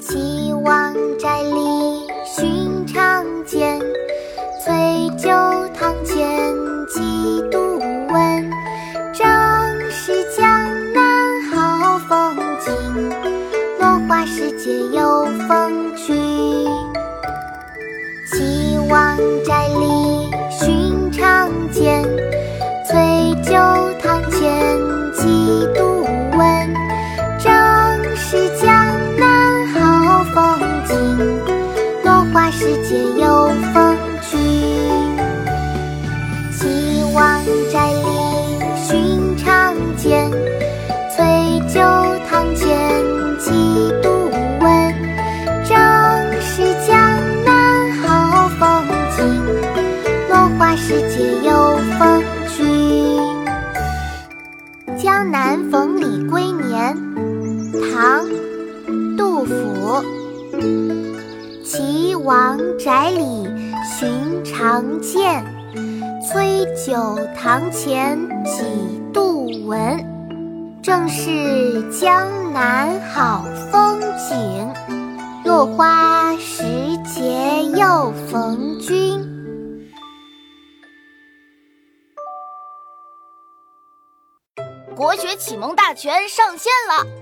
岐王宅里寻常见，醉酒堂前几度闻。正是江南好风景，落花时节又逢落花时节有逢君。岐王宅里寻常见，醉酒堂前几度闻。正是江南好风景，落花时节有逢君。《江南逢李龟年》唐·杜甫。岐王宅里寻常见，崔九堂前几度闻。正是江南好风景，落花时节又逢君。国学启蒙大全上线了！